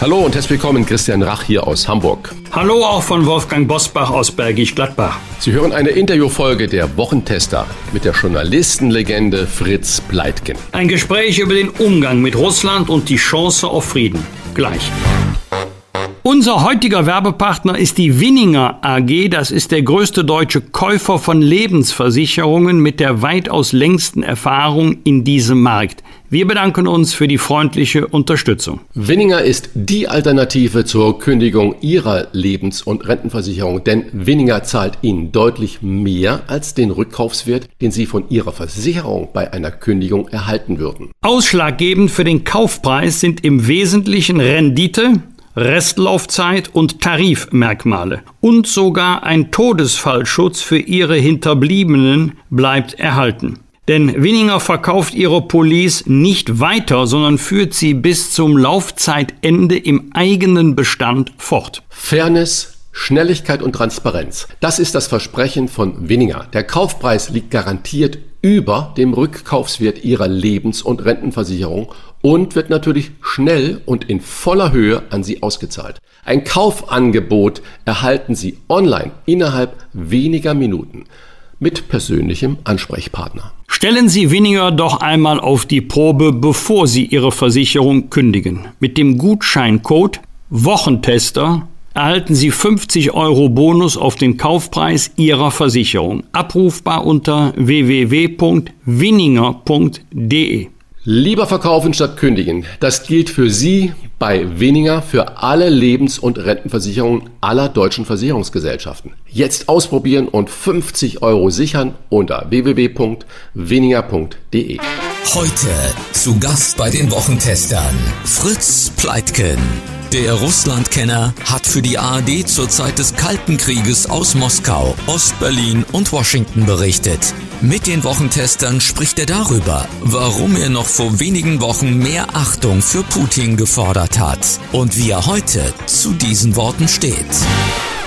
Hallo und herzlich willkommen, Christian Rach hier aus Hamburg. Hallo auch von Wolfgang Bosbach aus Bergisch Gladbach. Sie hören eine Interviewfolge der Wochentester mit der Journalistenlegende Fritz Pleitgen. Ein Gespräch über den Umgang mit Russland und die Chance auf Frieden. Gleich. Unser heutiger Werbepartner ist die Winninger AG. Das ist der größte deutsche Käufer von Lebensversicherungen mit der weitaus längsten Erfahrung in diesem Markt. Wir bedanken uns für die freundliche Unterstützung. Winninger ist die Alternative zur Kündigung Ihrer Lebens- und Rentenversicherung, denn Winninger zahlt Ihnen deutlich mehr als den Rückkaufswert, den Sie von Ihrer Versicherung bei einer Kündigung erhalten würden. Ausschlaggebend für den Kaufpreis sind im Wesentlichen Rendite, Restlaufzeit und Tarifmerkmale. Und sogar ein Todesfallschutz für ihre Hinterbliebenen bleibt erhalten. Denn Winninger verkauft ihre Police nicht weiter, sondern führt sie bis zum Laufzeitende im eigenen Bestand fort. Fairness, Schnelligkeit und Transparenz. Das ist das Versprechen von Winninger. Der Kaufpreis liegt garantiert über dem Rückkaufswert Ihrer Lebens- und Rentenversicherung und wird natürlich schnell und in voller Höhe an Sie ausgezahlt. Ein Kaufangebot erhalten Sie online innerhalb weniger Minuten mit persönlichem Ansprechpartner. Stellen Sie weniger doch einmal auf die Probe, bevor Sie Ihre Versicherung kündigen. Mit dem Gutscheincode Wochentester erhalten Sie 50 Euro Bonus auf den Kaufpreis Ihrer Versicherung. Abrufbar unter www.winninger.de. Lieber verkaufen statt kündigen. Das gilt für Sie bei Weniger für alle Lebens- und Rentenversicherungen aller deutschen Versicherungsgesellschaften. Jetzt ausprobieren und 50 Euro sichern unter www.weniger.de. Heute zu Gast bei den Wochentestern Fritz Pleitgen. Der Russlandkenner hat für die ARD zur Zeit des Kalten Krieges aus Moskau, Ostberlin und Washington berichtet. Mit den Wochentestern spricht er darüber, warum er noch vor wenigen Wochen mehr Achtung für Putin gefordert hat und wie er heute zu diesen Worten steht.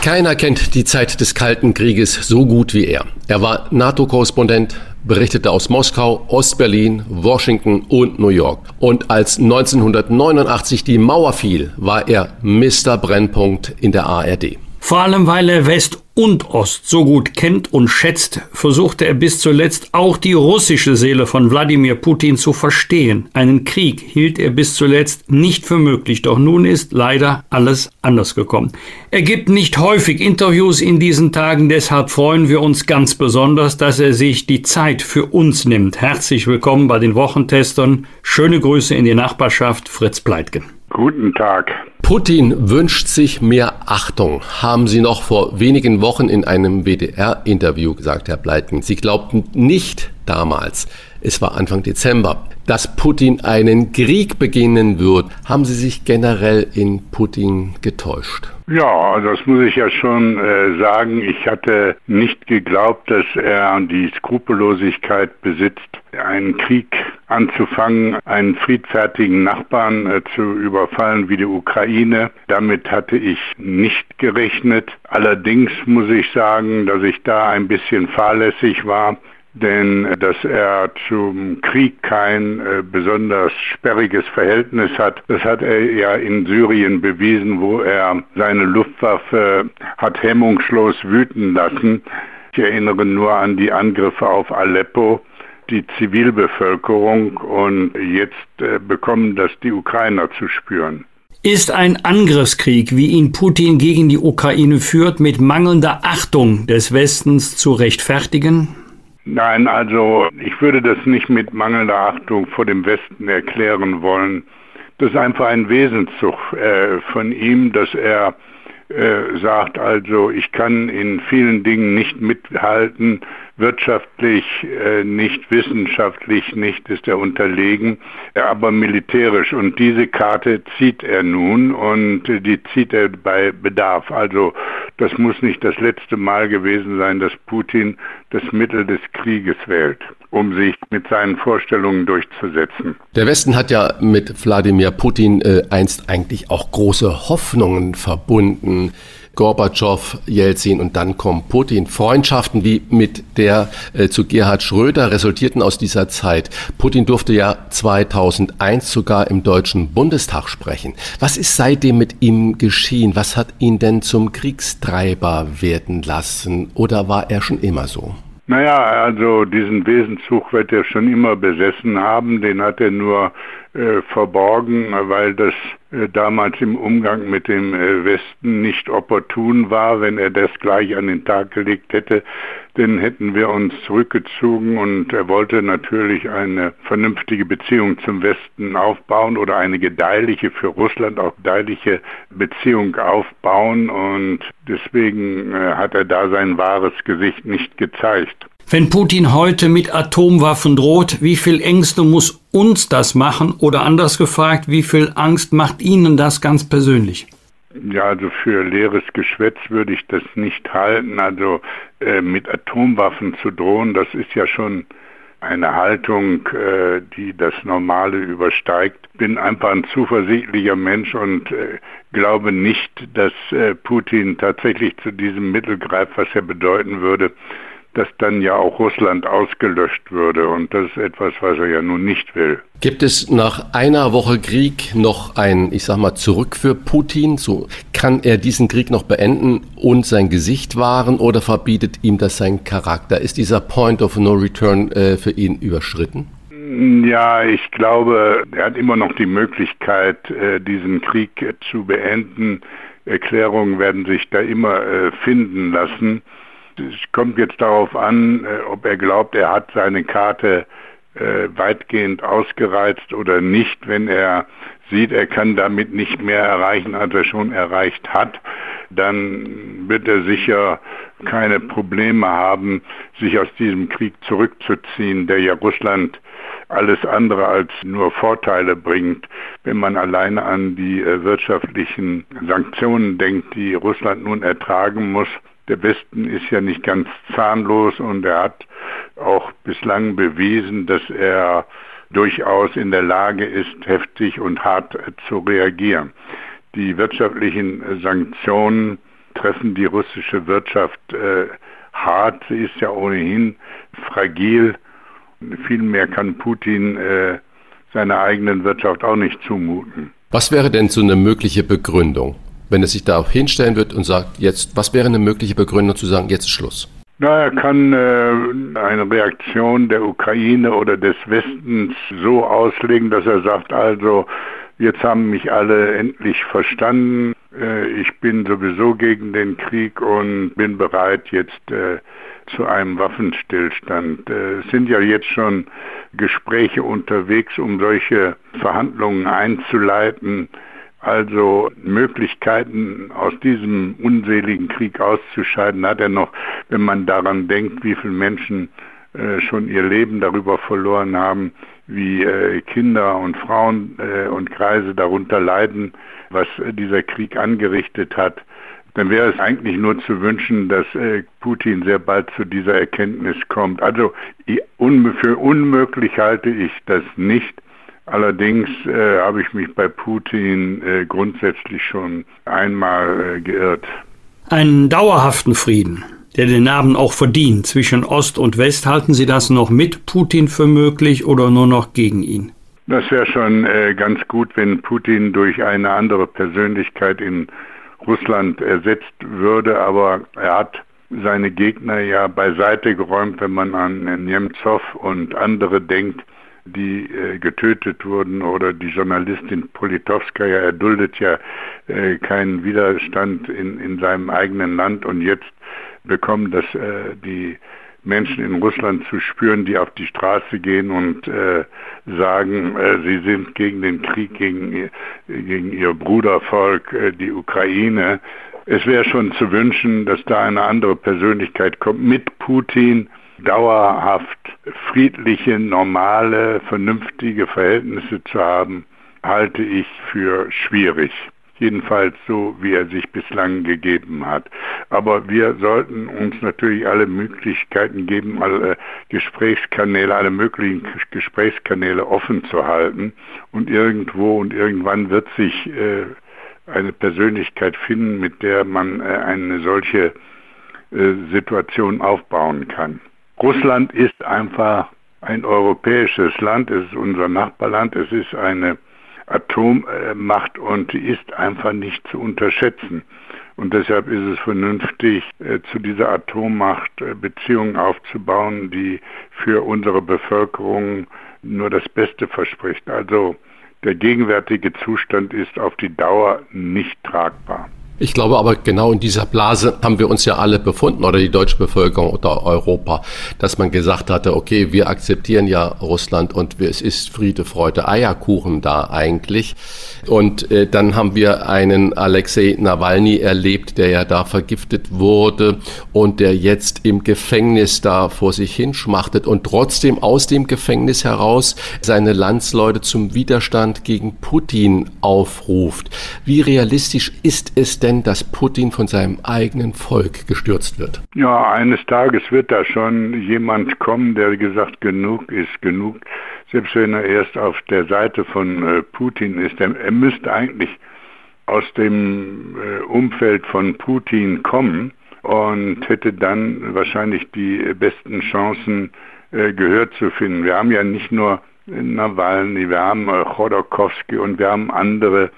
Keiner kennt die Zeit des Kalten Krieges so gut wie er. Er war NATO-Korrespondent, berichtete aus Moskau, Ostberlin, Washington und New York. Und als 1989 die Mauer fiel, war er Mr. Brennpunkt in der ARD. Vor allem, weil er West und Ost so gut kennt und schätzt, versuchte er bis zuletzt auch die russische Seele von Wladimir Putin zu verstehen. Einen Krieg hielt er bis zuletzt nicht für möglich, doch nun ist leider alles anders gekommen. Er gibt nicht häufig Interviews in diesen Tagen, deshalb freuen wir uns ganz besonders, dass er sich die Zeit für uns nimmt. Herzlich willkommen bei den Wochentestern. Schöne Grüße in die Nachbarschaft, Fritz Pleitgen. Guten Tag. Putin wünscht sich mehr Achtung, haben Sie noch vor wenigen Wochen in einem WDR-Interview gesagt, Herr Pleitgen. Sie glaubten nicht damals, es war Anfang Dezember, dass Putin einen Krieg beginnen wird. Haben Sie sich generell in Putin getäuscht? Ja, das muss ich ja schon äh, sagen. Ich hatte nicht geglaubt, dass er die Skrupellosigkeit besitzt, einen Krieg anzufangen, einen friedfertigen Nachbarn äh, zu überfallen wie die Ukraine. Damit hatte ich nicht gerechnet. Allerdings muss ich sagen, dass ich da ein bisschen fahrlässig war denn äh, dass er zum Krieg kein äh, besonders sperriges Verhältnis hat, das hat er ja in Syrien bewiesen, wo er seine Luftwaffe hat hemmungslos wüten lassen. Ich erinnere nur an die Angriffe auf Aleppo die Zivilbevölkerung und jetzt äh, bekommen das die Ukrainer zu spüren. Ist ein Angriffskrieg, wie ihn Putin gegen die Ukraine führt, mit mangelnder Achtung des Westens zu rechtfertigen? Nein, also ich würde das nicht mit mangelnder Achtung vor dem Westen erklären wollen. Das ist einfach ein Wesenszug äh, von ihm, dass er äh, sagt also, ich kann in vielen Dingen nicht mithalten, wirtschaftlich äh, nicht, wissenschaftlich nicht ist er unterlegen, aber militärisch. Und diese Karte zieht er nun und die zieht er bei Bedarf. Also das muss nicht das letzte Mal gewesen sein, dass Putin das Mittel des Krieges wählt, um sich mit seinen Vorstellungen durchzusetzen. Der Westen hat ja mit Wladimir Putin äh, einst eigentlich auch große Hoffnungen verbunden. Gorbatschow, Jelzin und dann kommt Putin. Freundschaften wie mit der äh, zu Gerhard Schröder resultierten aus dieser Zeit. Putin durfte ja 2001 sogar im Deutschen Bundestag sprechen. Was ist seitdem mit ihm geschehen? Was hat ihn denn zum Kriegstreiber werden lassen? Oder war er schon immer so? Naja, also diesen Wesenzug wird er schon immer besessen haben. Den hat er nur äh, verborgen, weil das äh, damals im Umgang mit dem äh, Westen nicht opportun war. Wenn er das gleich an den Tag gelegt hätte, dann hätten wir uns zurückgezogen und er wollte natürlich eine vernünftige Beziehung zum Westen aufbauen oder eine gedeihliche, für Russland auch gedeihliche Beziehung aufbauen und deswegen hat er da sein wahres Gesicht nicht gezeigt. Wenn Putin heute mit Atomwaffen droht, wie viel Ängste muss uns das machen? Oder anders gefragt, wie viel Angst macht Ihnen das ganz persönlich? Ja, also für leeres Geschwätz würde ich das nicht halten. Also äh, mit Atomwaffen zu drohen, das ist ja schon eine Haltung, äh, die das Normale übersteigt. Bin einfach ein zuversichtlicher Mensch und äh, glaube nicht, dass äh, Putin tatsächlich zu diesem Mittel greift, was er bedeuten würde, dass dann ja auch Russland ausgelöscht würde. Und das ist etwas, was er ja nun nicht will. Gibt es nach einer Woche Krieg noch ein, ich sag mal, zurück für Putin? So kann er diesen Krieg noch beenden und sein Gesicht wahren oder verbietet ihm das sein Charakter? Ist dieser Point of No Return äh, für ihn überschritten? Ja, ich glaube, er hat immer noch die Möglichkeit, äh, diesen Krieg äh, zu beenden. Erklärungen werden sich da immer äh, finden lassen es kommt jetzt darauf an, äh, ob er glaubt, er hat seine Karte äh, weitgehend ausgereizt oder nicht. Wenn er sieht, er kann damit nicht mehr erreichen, als er schon erreicht hat, dann wird er sicher keine Probleme haben, sich aus diesem Krieg zurückzuziehen, der ja Russland alles andere als nur Vorteile bringt, wenn man alleine an die äh, wirtschaftlichen Sanktionen denkt, die Russland nun ertragen muss der Westen ist ja nicht ganz zahnlos und er hat auch bislang bewiesen, dass er durchaus in der Lage ist, heftig und hart zu reagieren. Die wirtschaftlichen Sanktionen treffen die russische Wirtschaft äh, hart. Sie ist ja ohnehin fragil. Vielmehr kann Putin äh, seiner eigenen Wirtschaft auch nicht zumuten. Was wäre denn so eine mögliche Begründung? Wenn er sich da hinstellen wird und sagt, jetzt, was wäre eine mögliche Begründung zu sagen, jetzt ist Schluss? Na, er kann äh, eine Reaktion der Ukraine oder des Westens so auslegen, dass er sagt, also jetzt haben mich alle endlich verstanden, äh, ich bin sowieso gegen den Krieg und bin bereit jetzt äh, zu einem Waffenstillstand. Äh, es sind ja jetzt schon Gespräche unterwegs, um solche Verhandlungen einzuleiten also Möglichkeiten aus diesem unseligen Krieg auszuscheiden, hat er noch, wenn man daran denkt, wie viele Menschen äh, schon ihr Leben darüber verloren haben, wie äh, Kinder und Frauen äh, und Kreise darunter leiden, was äh, dieser Krieg angerichtet hat, dann wäre es eigentlich nur zu wünschen, dass äh, Putin sehr bald zu dieser Erkenntnis kommt. Also für unmöglich halte ich das nicht. Allerdings äh, habe ich mich bei Putin äh, grundsätzlich schon einmal äh, geirrt. Einen dauerhaften Frieden, der den Namen auch verdient, zwischen Ost und West, halten Sie das noch mit Putin für möglich oder nur noch gegen ihn? Das wäre schon äh, ganz gut, wenn Putin durch eine andere Persönlichkeit in Russland ersetzt würde, aber er hat seine Gegner ja beiseite geräumt, wenn man an Nemtsov und andere denkt, die äh, getötet wurden oder die Journalistin Politowskaja erduldet ja äh, keinen Widerstand in, in seinem eigenen Land und jetzt bekommen das äh, die Menschen in Russland zu spüren, die auf die Straße gehen und äh, sagen, äh, sie sind gegen den Krieg gegen, gegen ihr Brudervolk, äh, die Ukraine. Es wäre schon zu wünschen, dass da eine andere Persönlichkeit kommt mit Putin, dauerhaft friedliche, normale, vernünftige Verhältnisse zu haben, halte ich für schwierig. jedenfalls so, wie er sich bislang gegeben hat. Aber wir sollten uns natürlich alle Möglichkeiten geben, alle Gesprächskanäle, alle möglichen Gesprächskanäle offen zu halten. Und irgendwo und irgendwann wird sich äh, eine Persönlichkeit finden, mit der man äh, eine solche äh, Situation aufbauen kann. Russland ist einfach ein europäisches Land, es ist unser Nachbarland, es ist eine Atommacht und ist einfach nicht zu unterschätzen. Und deshalb ist es vernünftig, äh, zu dieser Atommacht Beziehungen aufzubauen, die für unsere Bevölkerung nur das Beste verspricht. Also der gegenwärtige Zustand ist auf die Dauer nicht tragbar. Ich glaube aber genau in dieser Blase haben wir uns ja alle befunden oder die deutsche Bevölkerung oder Europa, dass man gesagt hatte, okay, wir akzeptieren ja Russland und es ist Friede, Freude, Eierkuchen da eigentlich. Und äh, dann haben wir einen Alexei Nawalny erlebt, der ja da vergiftet wurde und der jetzt im Gefängnis da vor sich hinschmachtet und trotzdem aus dem Gefängnis heraus seine Landsleute zum Widerstand gegen Putin aufruft. Wie realistisch ist es denn, denn, dass Putin von seinem eigenen Volk gestürzt wird? Ja, eines Tages wird da schon jemand kommen, der gesagt, genug ist genug. Selbst wenn er erst auf der Seite von äh, Putin ist, er, müsste eigentlich aus dem äh, Umfeld von Putin kommen und hätte dann wahrscheinlich die besten Chancen, äh, gehört zu finden. Wir haben ja nicht nur Nawalny, wir haben Chodorkowski und wir haben andere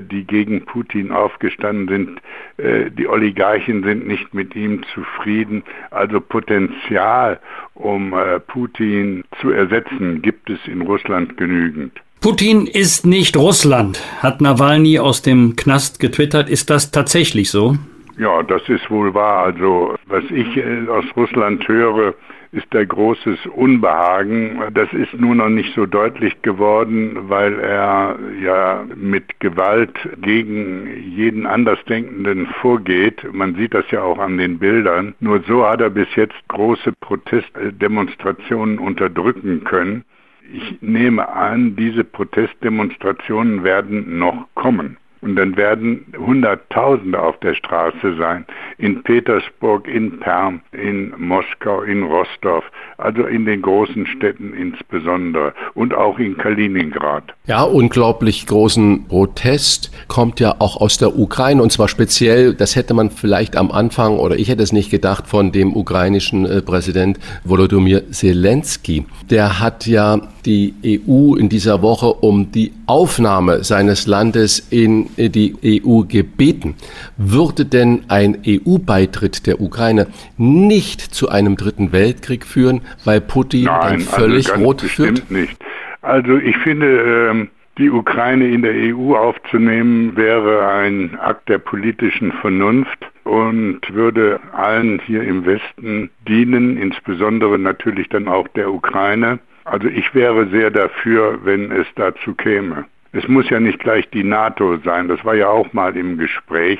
die gegen Putin aufgestanden sind. Äh, die Oligarchen sind nicht mit ihm zufrieden. Also Potenzial, um äh, Putin zu ersetzen, gibt es in Russland genügend. Putin ist nicht Russland, hat Nawalny aus dem Knast getwittert. Ist das tatsächlich so? Ja, das ist wohl wahr. Also was ich aus Russland höre, ist da großes Unbehagen. Das ist nur noch nicht so deutlich geworden, weil er ja mit Gewalt gegen jeden Andersdenkenden vorgeht. Man sieht das ja auch an den Bildern. Nur so hat er bis jetzt große Protestdemonstrationen unterdrücken können. Ich nehme an, diese Protestdemonstrationen werden noch kommen. Und dann werden Hunderttausende auf der Straße sein. In Petersburg, in Perm, in Moskau, in Rostov, also in den großen Städten insbesondere und auch in Kaliningrad. Ja, unglaublich großen Protest kommt ja auch aus der Ukraine und zwar speziell, das hätte man vielleicht am Anfang oder ich hätte es nicht gedacht von dem ukrainischen äh, Präsident Volodymyr Zelensky. Der hat ja die EU in dieser Woche um die Aufnahme seines Landes in die EU gebeten. Würde denn ein EU-Beitritt der Ukraine nicht zu einem dritten Weltkrieg führen, weil Putin Nein, dann also völlig also rot führt? nicht. Also ich finde, ähm, die Ukraine in der EU aufzunehmen, wäre ein Akt der politischen Vernunft und würde allen hier im Westen dienen, insbesondere natürlich dann auch der Ukraine. Also ich wäre sehr dafür, wenn es dazu käme. Es muss ja nicht gleich die NATO sein, das war ja auch mal im Gespräch.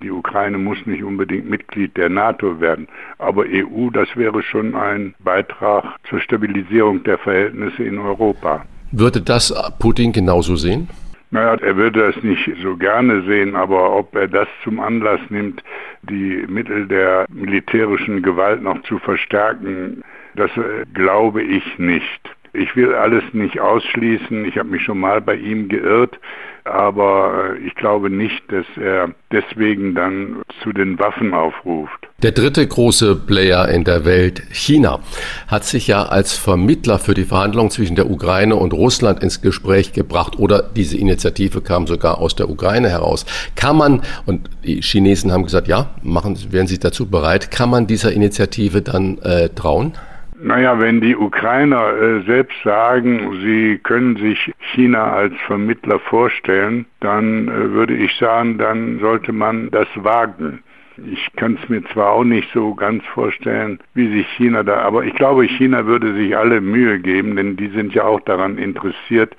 Die Ukraine muss nicht unbedingt Mitglied der NATO werden, aber EU, das wäre schon ein Beitrag zur Stabilisierung der Verhältnisse in Europa. Würde das Putin genauso sehen? Naja, er würde das nicht so gerne sehen, aber ob er das zum Anlass nimmt, die Mittel der militärischen Gewalt noch zu verstärken, das äh, glaube ich nicht. Ich will alles nicht ausschließen. Ich habe mich schon mal bei ihm geirrt, aber äh, ich glaube nicht, dass er deswegen dann zu den Waffen aufruft. Der dritte große Player in der Welt, China, hat sich ja als Vermittler für die Verhandlungen zwischen der Ukraine und Russland ins Gespräch gebracht oder diese Initiative kam sogar aus der Ukraine heraus. Kann man, und die Chinesen haben gesagt, ja, machen, wären sie dazu bereit, kann man dieser Initiative dann äh, trauen? Naja, wenn die Ukrainer äh, selbst sagen, sie können sich China als Vermittler vorstellen, dann äh, würde ich sagen, dann sollte man das wagen. Ich kann es mir zwar auch nicht so ganz vorstellen, wie sich China da, aber ich glaube, China würde sich alle Mühe geben, denn die sind ja auch daran interessiert,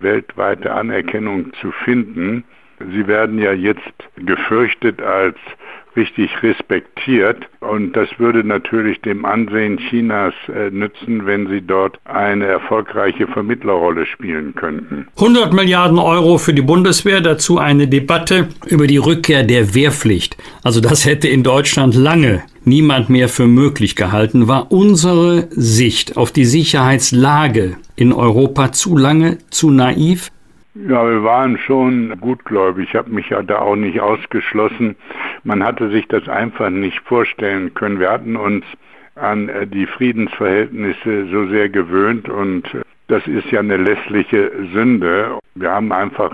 weltweite Anerkennung zu finden. Sie werden ja jetzt gefürchtet als richtig respektiert Und das würde natürlich dem Ansehen Chinas äh, nützen, wenn sie dort eine erfolgreiche Vermittlerrolle spielen könnten. 100 Milliarden Euro für die Bundeswehr, dazu eine Debatte über die Rückkehr der Wehrpflicht. Also das hätte in Deutschland lange niemand mehr für möglich gehalten. War unsere Sicht auf die Sicherheitslage in Europa zu lange, zu naiv? Ja, wir waren schon gutgläubig. Ich habe mich ja da auch nicht ausgeschlossen. Man hatte sich das einfach nicht vorstellen können. Wir hatten uns an äh, die Friedensverhältnisse so sehr gewöhnt und äh, das ist ja eine lässliche Sünde. Wir haben einfach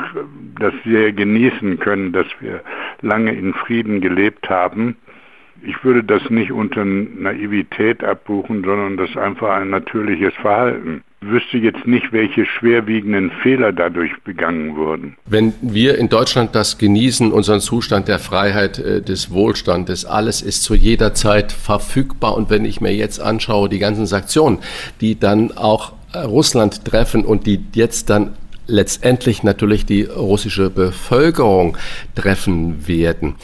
das sehr genießen können, dass wir lange in Frieden gelebt haben. Ich würde das nicht unter Naivität abbuchen, sondern das einfach ein natürliches Verhalten wüsste jetzt nicht, welche schwerwiegenden Fehler dadurch begangen wurden. Wenn wir in Deutschland das genießen, unseren Zustand der Freiheit, äh, des Wohlstandes, alles ist zu jeder Zeit verfügbar. Und wenn ich mir jetzt anschaue, die ganzen Sanktionen, die dann auch äh, Russland treffen und die jetzt dann letztendlich natürlich die russische Bevölkerung treffen werden.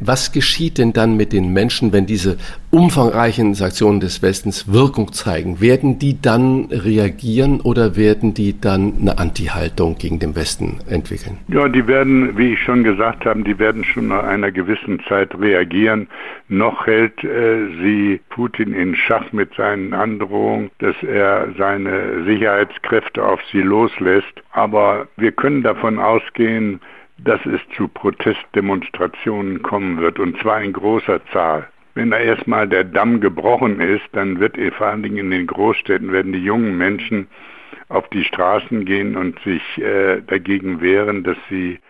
Was geschieht denn dann mit den Menschen, wenn diese umfangreichen Sanktionen des Westens Wirkung zeigen? Werden die dann reagieren oder werden die dann eine Anti-Haltung gegen den Westen entwickeln? Ja, die werden, wie ich schon gesagt habe, die werden schon nach einer gewissen Zeit reagieren. Noch hält äh, sie Putin in Schach mit seinen Androhungen, dass er seine Sicherheitskräfte auf sie loslässt. Aber wir können davon ausgehen, dass es zu Protestdemonstrationen kommen wird, und zwar in großer Zahl. Wenn da erstmal der Damm gebrochen ist, dann wird vor allen Dingen in den Großstädten werden die jungen Menschen auf die Straßen gehen und sich äh, dagegen wehren, dass sie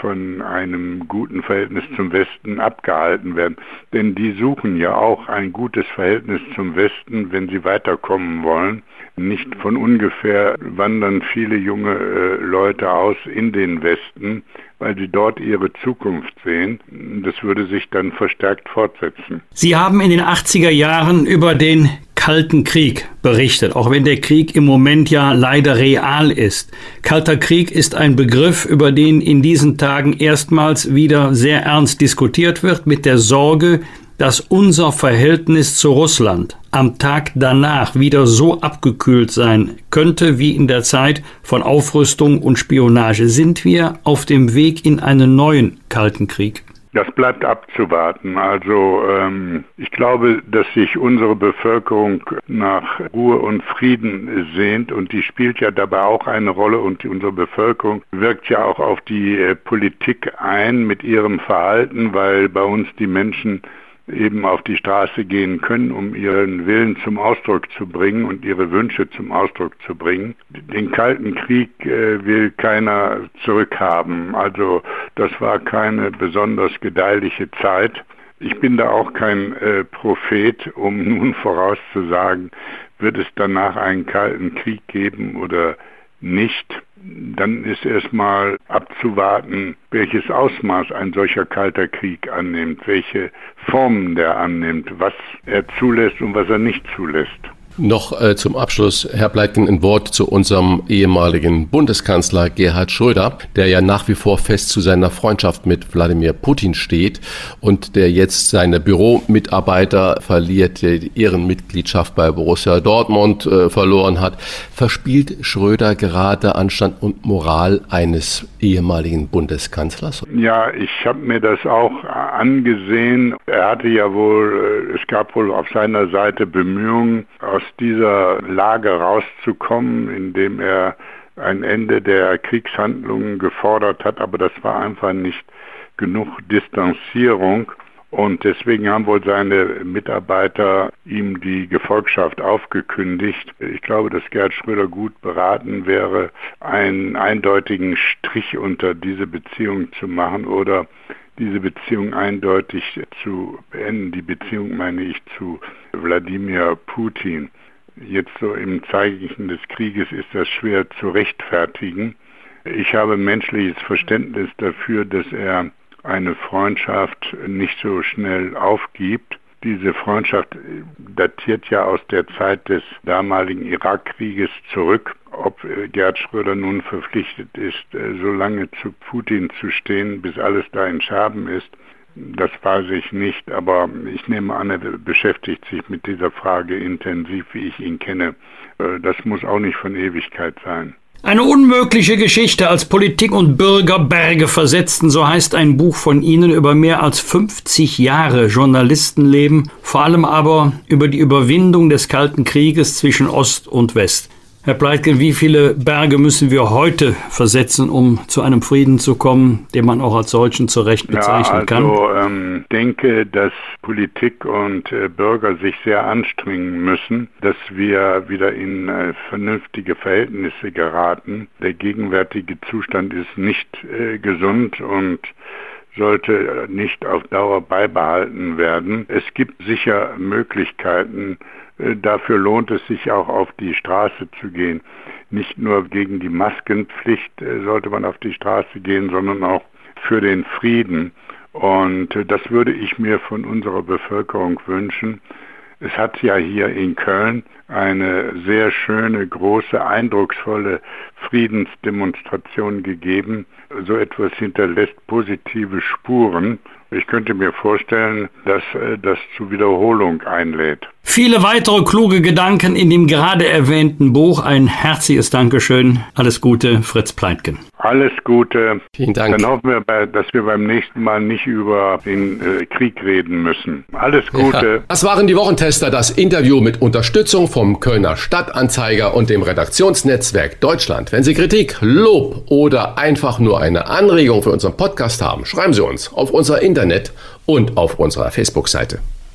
von einem guten Verhältnis zum Westen abgehalten werden. Denn die suchen ja auch ein gutes Verhältnis zum Westen, wenn sie weiterkommen wollen. Nicht von ungefähr wandern viele junge äh, Leute aus in den Westen, weil sie dort ihre Zukunft sehen. Das würde sich dann verstärkt fortsetzen. Sie haben in den 80er Jahren über den Kalten Krieg berichtet, auch wenn der Krieg im Moment ja leider real ist. Kalter Krieg ist ein Begriff, über den in diesen Tagen erstmals wieder sehr ernst diskutiert wird, mit der Sorge, dass unser Verhältnis zu Russland am Tag danach wieder so abgekühlt sein könnte wie in der Zeit von Aufrüstung und Spionage. Sind wir auf dem Weg in einen neuen Kalten Krieg? Das bleibt abzuwarten. Also ähm, ich glaube, dass sich unsere Bevölkerung nach Ruhe und Frieden sehnt und die spielt ja dabei auch eine Rolle und unsere Bevölkerung wirkt ja auch auf die äh, Politik ein mit ihrem Verhalten, weil bei uns die Menschen eben auf die Straße gehen können, um ihren Willen zum Ausdruck zu bringen und ihre Wünsche zum Ausdruck zu bringen. Den Kalten Krieg äh, will keiner zurückhaben. Also das war keine besonders gedeihliche Zeit. Ich bin da auch kein äh, Prophet, um nun vorauszusagen, wird es danach einen Kalten Krieg geben oder nicht, dann ist erstmal abzuwarten, welches Ausmaß ein solcher kalter Krieg annimmt, welche Formen der annimmt, was er zulässt und was er nicht zulässt. Noch äh, zum Abschluss, Herr Bleitgen, ein Wort zu unserem ehemaligen Bundeskanzler Gerhard Schröder, der ja nach wie vor fest zu seiner Freundschaft mit Wladimir Putin steht und der jetzt seine Büromitarbeiter verliert, der die Ehrenmitgliedschaft bei Borussia Dortmund äh, verloren hat. Verspielt Schröder gerade Anstand und Moral eines ehemaligen Bundeskanzlers? Ja, ich habe mir das auch angesehen. Er hatte ja wohl, äh, es gab wohl auf seiner Seite Bemühungen, aus dieser Lage rauszukommen, indem er ein Ende der Kriegshandlungen gefordert hat, aber das war einfach nicht genug Distanzierung. Und deswegen haben wohl seine Mitarbeiter ihm die Gefolgschaft aufgekündigt. Ich glaube, dass Gerhard Schröder gut beraten wäre, einen eindeutigen Strich unter diese Beziehung zu machen oder diese Beziehung eindeutig zu beenden. Die Beziehung meine ich zu Wladimir Putin. Jetzt so im Zeichen des Krieges ist das schwer zu rechtfertigen. Ich habe menschliches Verständnis dafür, dass er eine Freundschaft nicht so schnell aufgibt. Diese Freundschaft datiert ja aus der Zeit des damaligen Irakkrieges zurück. Ob Gerd Schröder nun verpflichtet ist, so lange zu Putin zu stehen, bis alles da in Scherben ist, Das weiß ich nicht, aber ich nehme an, er beschäftigt sich mit dieser Frage intensiv, wie ich ihn kenne. Äh, das muss auch nicht von Ewigkeit sein. Eine unmögliche Geschichte als Politik und Bürger Berge versetzten, so heißt ein Buch von Ihnen über mehr als 50 Jahre Journalistenleben, vor allem aber über die Überwindung des Kalten Krieges zwischen Ost und West. Herr Pleitgen, wie viele Berge müssen wir heute versetzen, um zu einem Frieden zu kommen, den man auch als solchen zu Recht bezeichnen kann? Ja, also ähm, denke, dass Politik und äh, Bürger sich sehr anstrengen müssen, dass wir wieder in äh, vernünftige Verhältnisse geraten. Der gegenwärtige Zustand ist nicht äh, gesund und sollte nicht auf Dauer beibehalten werden. Es gibt sicher Möglichkeiten, dafür lohnt es sich auch auf die Straße zu gehen. Nicht nur gegen die Maskenpflicht äh, sollte man auf die Straße gehen, sondern auch für den Frieden. Und äh, das würde ich mir von unserer Bevölkerung wünschen. Es hat ja hier in Köln eine sehr schöne, große, eindrucksvolle Friedensdemonstration gegeben. So etwas hinterlässt positive Spuren ich könnte mir vorstellen, dass äh, das zu Wiederholung einlädt. Viele weitere kluge Gedanken in dem gerade erwähnten Buch. Ein herzliches Dankeschön. Alles Gute, Fritz Pleitgen. Alles Gute. Vielen Dank. Dann hoffen wir, dass wir beim nächsten Mal nicht über den äh, Krieg reden müssen. Alles Gute. Ja. Das waren die Wochentester, das Interview mit Unterstützung vom Kölner Stadtanzeiger und dem Redaktionsnetzwerk Deutschland. Wenn Sie Kritik, Lob oder einfach nur eine Anregung für unseren Podcast haben, schreiben Sie uns auf unser Internet und auf unserer Facebook-Seite.